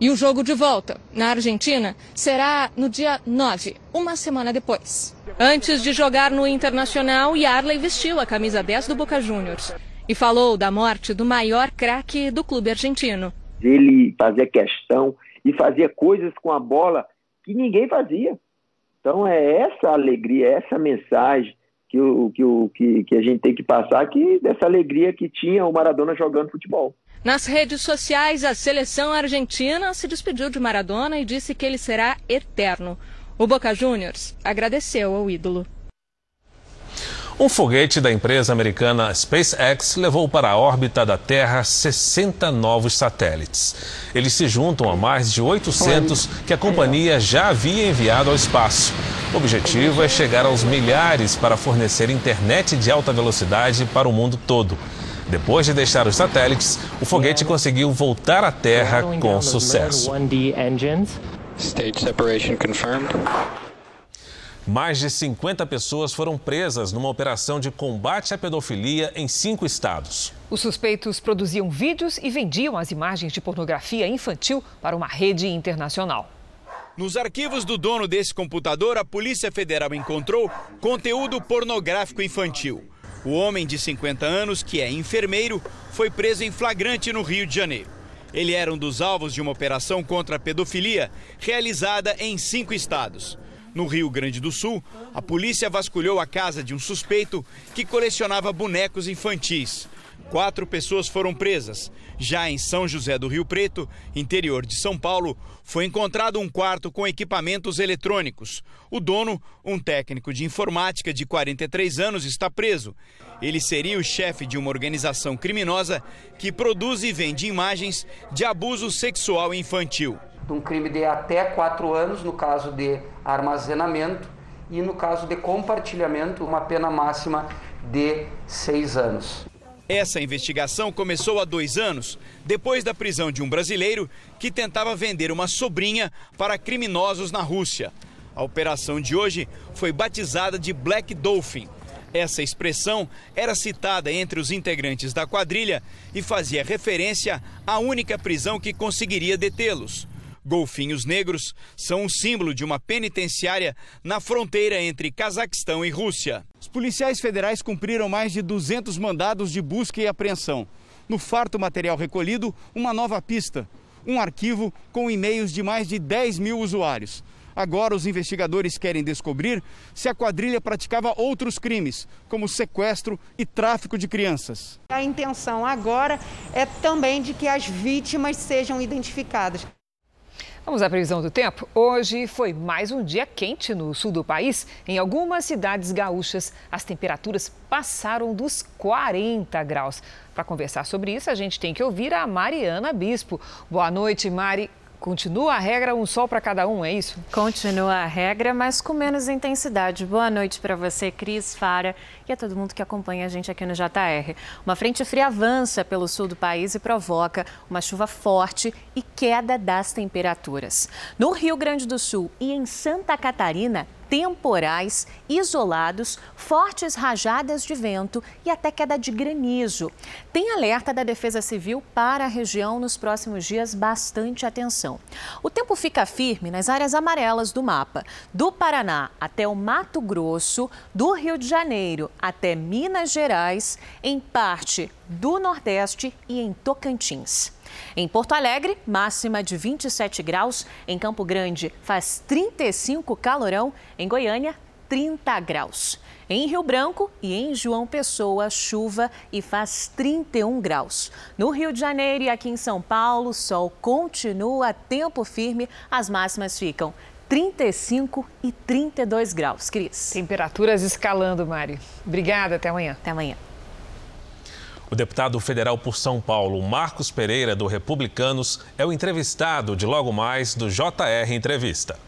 E o jogo de volta, na Argentina, será no dia 9, uma semana depois. Antes de jogar no Internacional, Yarley vestiu a camisa 10 do Boca Juniors e falou da morte do maior craque do clube argentino. Ele fazia questão e fazia coisas com a bola que ninguém fazia. Então é essa alegria, essa mensagem que, o, que, o, que, que a gente tem que passar, que dessa alegria que tinha o Maradona jogando futebol. Nas redes sociais, a seleção argentina se despediu de Maradona e disse que ele será eterno. O Boca Juniors agradeceu ao ídolo. Um foguete da empresa americana SpaceX levou para a órbita da Terra 60 novos satélites. Eles se juntam a mais de 800 que a companhia já havia enviado ao espaço. O objetivo é chegar aos milhares para fornecer internet de alta velocidade para o mundo todo. Depois de deixar os satélites, o foguete conseguiu voltar à Terra com sucesso. Stage separation confirmed. Mais de 50 pessoas foram presas numa operação de combate à pedofilia em cinco estados. Os suspeitos produziam vídeos e vendiam as imagens de pornografia infantil para uma rede internacional. Nos arquivos do dono desse computador, a Polícia Federal encontrou conteúdo pornográfico infantil. O homem de 50 anos, que é enfermeiro, foi preso em flagrante no Rio de Janeiro. Ele era um dos alvos de uma operação contra a pedofilia realizada em cinco estados. No Rio Grande do Sul, a polícia vasculhou a casa de um suspeito que colecionava bonecos infantis. Quatro pessoas foram presas. Já em São José do Rio Preto, interior de São Paulo, foi encontrado um quarto com equipamentos eletrônicos. O dono, um técnico de informática de 43 anos, está preso. Ele seria o chefe de uma organização criminosa que produz e vende imagens de abuso sexual infantil um crime de até quatro anos, no caso de armazenamento, e no caso de compartilhamento, uma pena máxima de seis anos. Essa investigação começou há dois anos, depois da prisão de um brasileiro que tentava vender uma sobrinha para criminosos na Rússia. A operação de hoje foi batizada de Black Dolphin. Essa expressão era citada entre os integrantes da quadrilha e fazia referência à única prisão que conseguiria detê-los. Golfinhos negros são um símbolo de uma penitenciária na fronteira entre Cazaquistão e Rússia. Os policiais federais cumpriram mais de 200 mandados de busca e apreensão. No farto material recolhido, uma nova pista. Um arquivo com e-mails de mais de 10 mil usuários. Agora, os investigadores querem descobrir se a quadrilha praticava outros crimes, como sequestro e tráfico de crianças. A intenção agora é também de que as vítimas sejam identificadas. Vamos à previsão do tempo? Hoje foi mais um dia quente no sul do país. Em algumas cidades gaúchas, as temperaturas passaram dos 40 graus. Para conversar sobre isso, a gente tem que ouvir a Mariana Bispo. Boa noite, Mari. Continua a regra, um sol para cada um, é isso? Continua a regra, mas com menos intensidade. Boa noite para você, Cris, Fara e a todo mundo que acompanha a gente aqui no JR. Uma frente fria avança pelo sul do país e provoca uma chuva forte e queda das temperaturas. No Rio Grande do Sul e em Santa Catarina, temporais, isolados, fortes rajadas de vento e até queda de granizo. Tem alerta da Defesa Civil para a região nos próximos dias, bastante atenção. O tempo fica firme nas áreas amarelas do mapa, do Paraná até o Mato Grosso, do Rio de Janeiro até Minas Gerais, em parte do Nordeste e em Tocantins. Em Porto Alegre, máxima de 27 graus. Em Campo Grande, faz 35 calorão. Em Goiânia, 30 graus. Em Rio Branco e em João Pessoa, chuva e faz 31 graus. No Rio de Janeiro e aqui em São Paulo, sol continua tempo firme. As máximas ficam 35 e 32 graus. Cris. Temperaturas escalando, Mari. Obrigada, até amanhã. Até amanhã. O deputado federal por São Paulo, Marcos Pereira, do Republicanos, é o entrevistado de logo mais do JR Entrevista.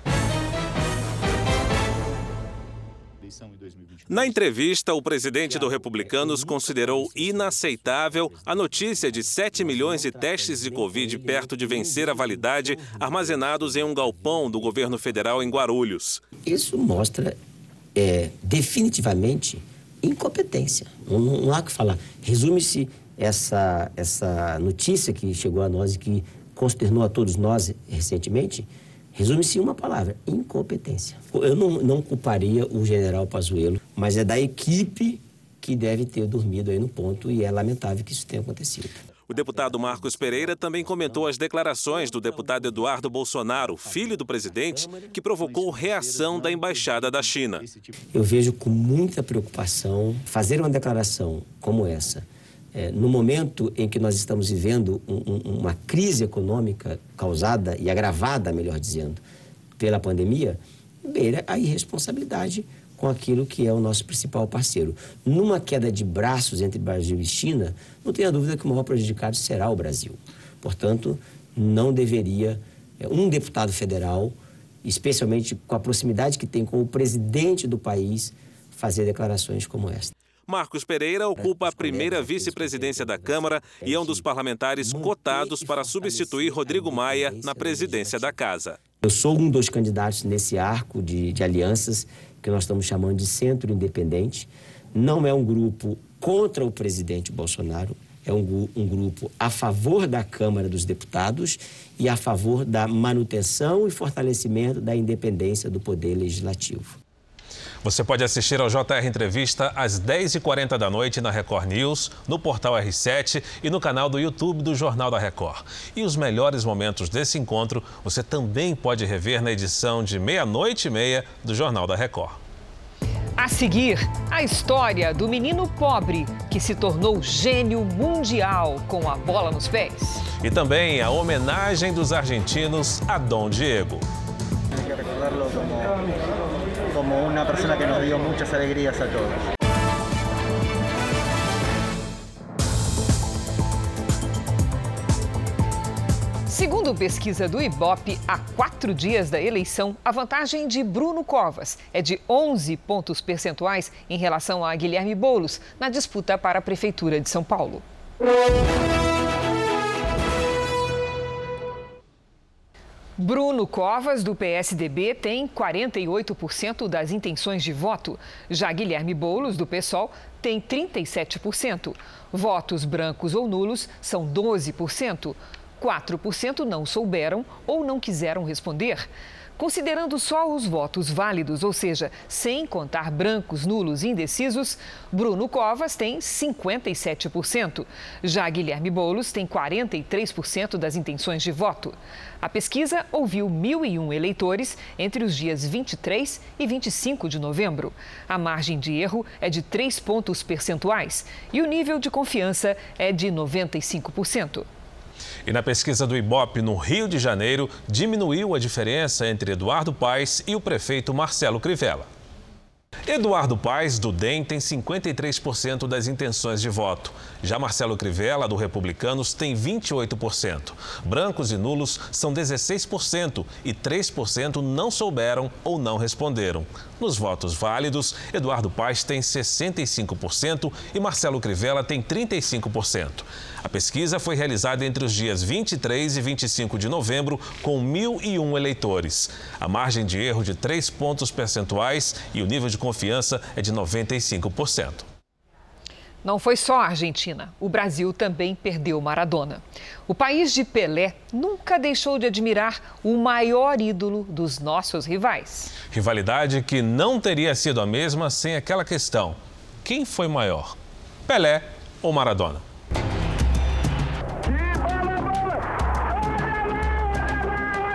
Na entrevista, o presidente do Republicanos considerou inaceitável a notícia de 7 milhões de testes de Covid perto de vencer a validade armazenados em um galpão do governo federal em Guarulhos. Isso mostra é, definitivamente incompetência. Não, não há o que falar. Resume-se essa, essa notícia que chegou a nós e que consternou a todos nós recentemente Resume-se em uma palavra: incompetência. Eu não, não culparia o general Pazuello, mas é da equipe que deve ter dormido aí no ponto e é lamentável que isso tenha acontecido. O deputado Marcos Pereira também comentou as declarações do deputado Eduardo Bolsonaro, filho do presidente, que provocou reação da embaixada da China. Eu vejo com muita preocupação fazer uma declaração como essa é, no momento em que nós estamos vivendo um, um, uma crise econômica causada e agravada, melhor dizendo, pela pandemia, beira a irresponsabilidade com aquilo que é o nosso principal parceiro. Numa queda de braços entre Brasil e China, não tenha dúvida que o maior prejudicado será o Brasil. Portanto, não deveria é, um deputado federal, especialmente com a proximidade que tem com o presidente do país, fazer declarações como esta. Marcos Pereira ocupa a primeira vice-presidência da Câmara e é um dos parlamentares cotados para substituir Rodrigo Maia na presidência da Casa. Eu sou um dos candidatos nesse arco de, de alianças que nós estamos chamando de Centro Independente. Não é um grupo contra o presidente Bolsonaro, é um, um, grupo a favor da Câmara dos Deputados e a favor da manutenção e fortalecimento da independência do Poder Legislativo. Você pode assistir ao JR Entrevista às 10h40 da noite na Record News, no portal R7 e no canal do YouTube do Jornal da Record. E os melhores momentos desse encontro você também pode rever na edição de meia-noite e meia do Jornal da Record. A seguir, a história do menino pobre que se tornou gênio mundial com a bola nos pés. E também a homenagem dos argentinos a Dom Diego como una persona que nos dio muchas alegrías a todos. Segundo pesquisa do Ibope, há quatro dias da eleição, a vantagem de Bruno Covas é de 11 pontos percentuais em relação a Guilherme Boulos na disputa para a Prefeitura de São Paulo. Bruno Covas, do PSDB, tem 48% das intenções de voto. Já Guilherme Boulos, do PSOL, tem 37%. Votos brancos ou nulos são 12%. 4% não souberam ou não quiseram responder. Considerando só os votos válidos, ou seja, sem contar brancos, nulos e indecisos, Bruno Covas tem 57%. Já Guilherme Boulos tem 43% das intenções de voto. A pesquisa ouviu 1.001 eleitores entre os dias 23 e 25 de novembro. A margem de erro é de 3 pontos percentuais e o nível de confiança é de 95%. E na pesquisa do Ibope no Rio de Janeiro, diminuiu a diferença entre Eduardo Paes e o prefeito Marcelo Crivella. Eduardo Paes, do DEM, tem 53% das intenções de voto. Já Marcelo Crivella, do Republicanos, tem 28%. Brancos e nulos são 16% e 3% não souberam ou não responderam. Nos votos válidos, Eduardo Paes tem 65% e Marcelo Crivella tem 35%. A pesquisa foi realizada entre os dias 23 e 25 de novembro, com 1.001 eleitores. A margem de erro de 3 pontos percentuais e o nível de confiança é de 95%. Não foi só a Argentina. O Brasil também perdeu Maradona. O país de Pelé nunca deixou de admirar o maior ídolo dos nossos rivais. Rivalidade que não teria sido a mesma sem aquela questão: quem foi maior, Pelé ou Maradona?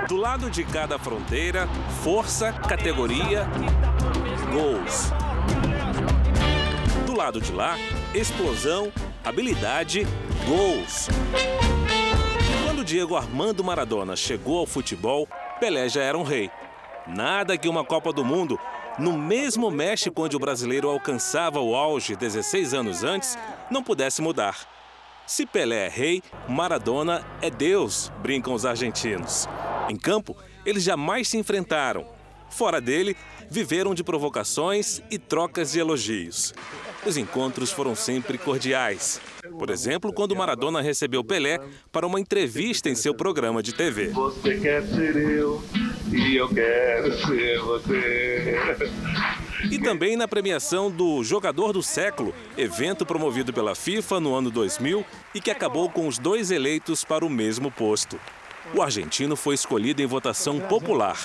Do lado de cada fronteira, força, categoria, gols. Do lado de lá, explosão, habilidade, gols. Quando Diego Armando Maradona chegou ao futebol, Pelé já era um rei. Nada que uma Copa do Mundo, no mesmo México onde o brasileiro alcançava o auge 16 anos antes, não pudesse mudar. Se Pelé é rei, Maradona é Deus, brincam os argentinos. Em campo, eles jamais se enfrentaram. Fora dele, viveram de provocações e trocas de elogios. Os encontros foram sempre cordiais. Por exemplo, quando Maradona recebeu Pelé para uma entrevista em seu programa de TV. Você quer ser eu e eu quero ser você. E também na premiação do Jogador do Século, evento promovido pela FIFA no ano 2000 e que acabou com os dois eleitos para o mesmo posto. O argentino foi escolhido em votação popular.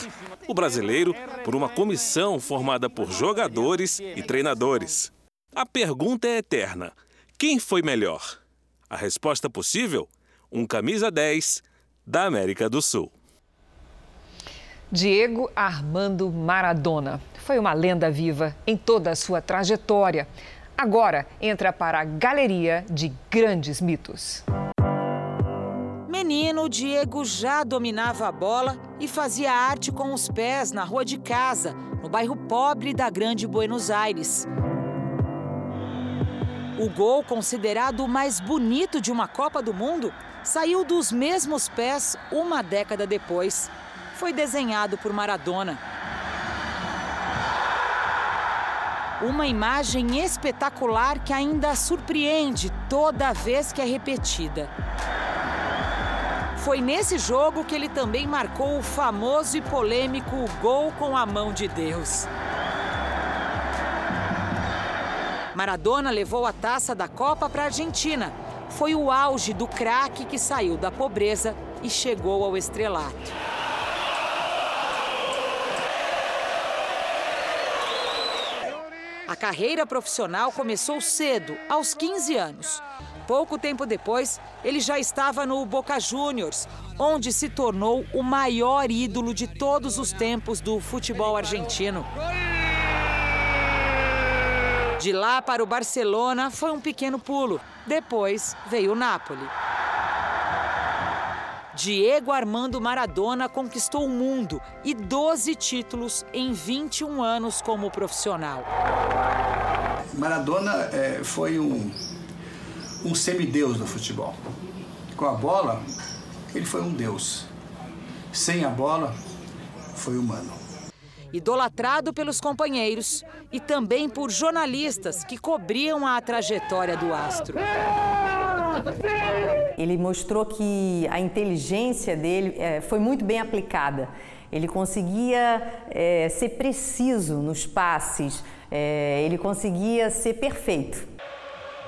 O brasileiro, por uma comissão formada por jogadores e treinadores. A pergunta é eterna: quem foi melhor? A resposta possível? Um camisa 10 da América do Sul. Diego Armando Maradona foi uma lenda viva em toda a sua trajetória. Agora entra para a galeria de grandes mitos. Menino, Diego já dominava a bola e fazia arte com os pés na rua de casa, no bairro pobre da Grande Buenos Aires. O gol, considerado o mais bonito de uma Copa do Mundo, saiu dos mesmos pés uma década depois. Foi desenhado por Maradona. Uma imagem espetacular que ainda surpreende toda vez que é repetida. Foi nesse jogo que ele também marcou o famoso e polêmico gol com a mão de Deus. Maradona levou a taça da Copa para a Argentina. Foi o auge do craque que saiu da pobreza e chegou ao estrelato. A carreira profissional começou cedo, aos 15 anos. Pouco tempo depois, ele já estava no Boca Juniors, onde se tornou o maior ídolo de todos os tempos do futebol argentino. De lá para o Barcelona foi um pequeno pulo. Depois veio o Napoli. Diego Armando Maradona conquistou o mundo e 12 títulos em 21 anos como profissional. Maradona é, foi um, um semideus do futebol. Com a bola, ele foi um deus. Sem a bola, foi humano. Idolatrado pelos companheiros e também por jornalistas que cobriam a trajetória do astro. Ele mostrou que a inteligência dele é, foi muito bem aplicada. Ele conseguia é, ser preciso nos passes, é, ele conseguia ser perfeito.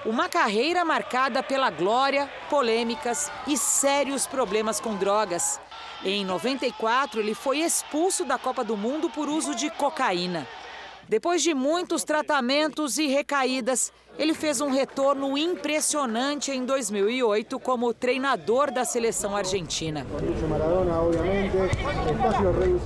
Uma carreira marcada pela glória, polêmicas e sérios problemas com drogas. Em 94, ele foi expulso da Copa do Mundo por uso de cocaína. Depois de muitos tratamentos e recaídas, ele fez um retorno impressionante em 2008 como treinador da seleção argentina.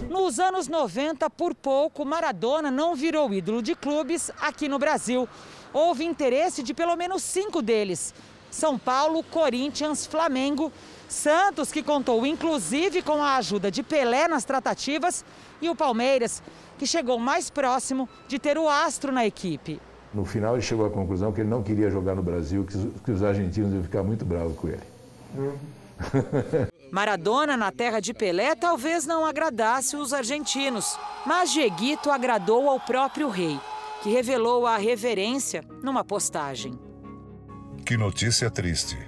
Nos anos 90, por pouco, Maradona não virou ídolo de clubes aqui no Brasil. Houve interesse de pelo menos cinco deles: São Paulo, Corinthians, Flamengo, Santos, que contou inclusive com a ajuda de Pelé nas tratativas, e o Palmeiras, que chegou mais próximo de ter o astro na equipe. No final, ele chegou à conclusão que ele não queria jogar no Brasil, que os argentinos iam ficar muito bravos com ele. Maradona, na terra de Pelé, talvez não agradasse os argentinos, mas Dieguito agradou ao próprio rei, que revelou a reverência numa postagem. Que notícia triste.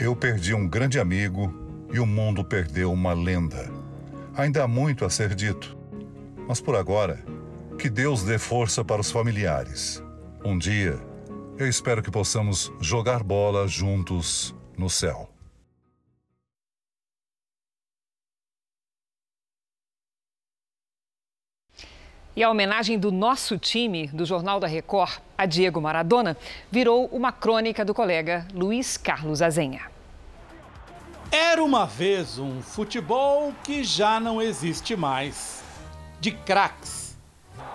Eu perdi um grande amigo e o mundo perdeu uma lenda. Ainda há muito a ser dito. Mas por agora, que Deus dê força para os familiares. Um dia, eu espero que possamos jogar bola juntos no céu. E a homenagem do nosso time, do Jornal da Record, a Diego Maradona, virou uma crônica do colega Luiz Carlos Azenha. Era uma vez um futebol que já não existe mais. De craques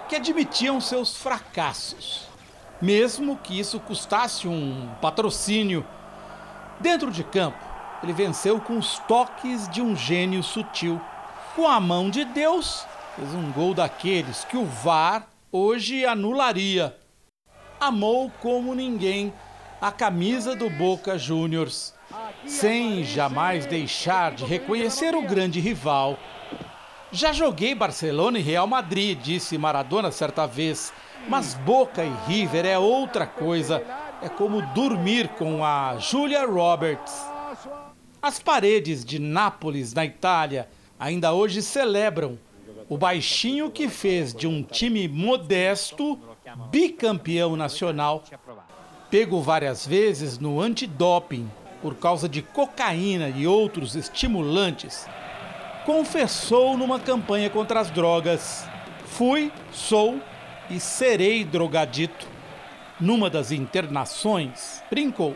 que admitiam seus fracassos, mesmo que isso custasse um patrocínio. Dentro de campo, ele venceu com os toques de um gênio sutil. Com a mão de Deus, fez um gol daqueles que o VAR hoje anularia. Amou como ninguém a camisa do Boca Juniors, sem jamais deixar de reconhecer o grande rival. Já joguei Barcelona e Real Madrid, disse Maradona certa vez, mas Boca e River é outra coisa. É como dormir com a Julia Roberts. As paredes de Nápoles, na Itália, ainda hoje celebram o baixinho que fez de um time modesto bicampeão nacional pego várias vezes no antidoping por causa de cocaína e outros estimulantes, confessou numa campanha contra as drogas: fui, sou e serei drogadito. Numa das internações, brincou.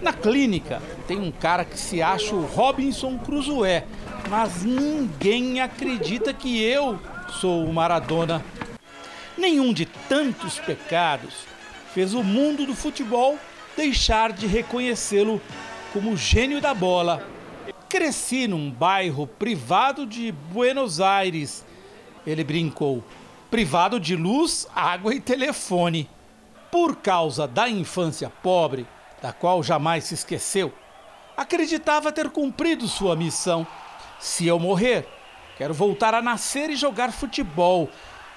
Na clínica tem um cara que se acha o Robinson Crusoe, mas ninguém acredita que eu sou o Maradona. Nenhum de tantos pecados fez o mundo do futebol deixar de reconhecê-lo como gênio da bola. Cresci num bairro privado de Buenos Aires, ele brincou, privado de luz, água e telefone. Por causa da infância pobre, da qual jamais se esqueceu, acreditava ter cumprido sua missão. Se eu morrer, quero voltar a nascer e jogar futebol.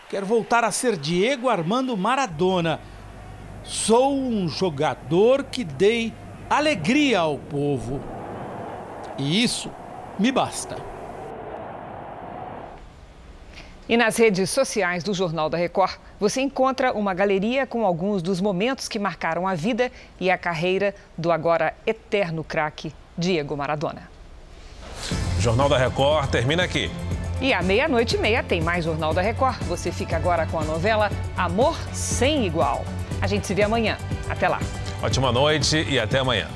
Quero voltar a ser Diego Armando Maradona Sou um jogador que dei alegria ao povo. E isso me basta. E nas redes sociais do Jornal da Record, você encontra uma galeria com alguns dos momentos que marcaram a vida e a carreira do agora eterno craque Diego Maradona. O Jornal da Record termina aqui. E à meia-noite e meia tem mais Jornal da Record. Você fica agora com a novela Amor Sem Igual. A gente se vê amanhã. Até lá. Ótima noite e até amanhã.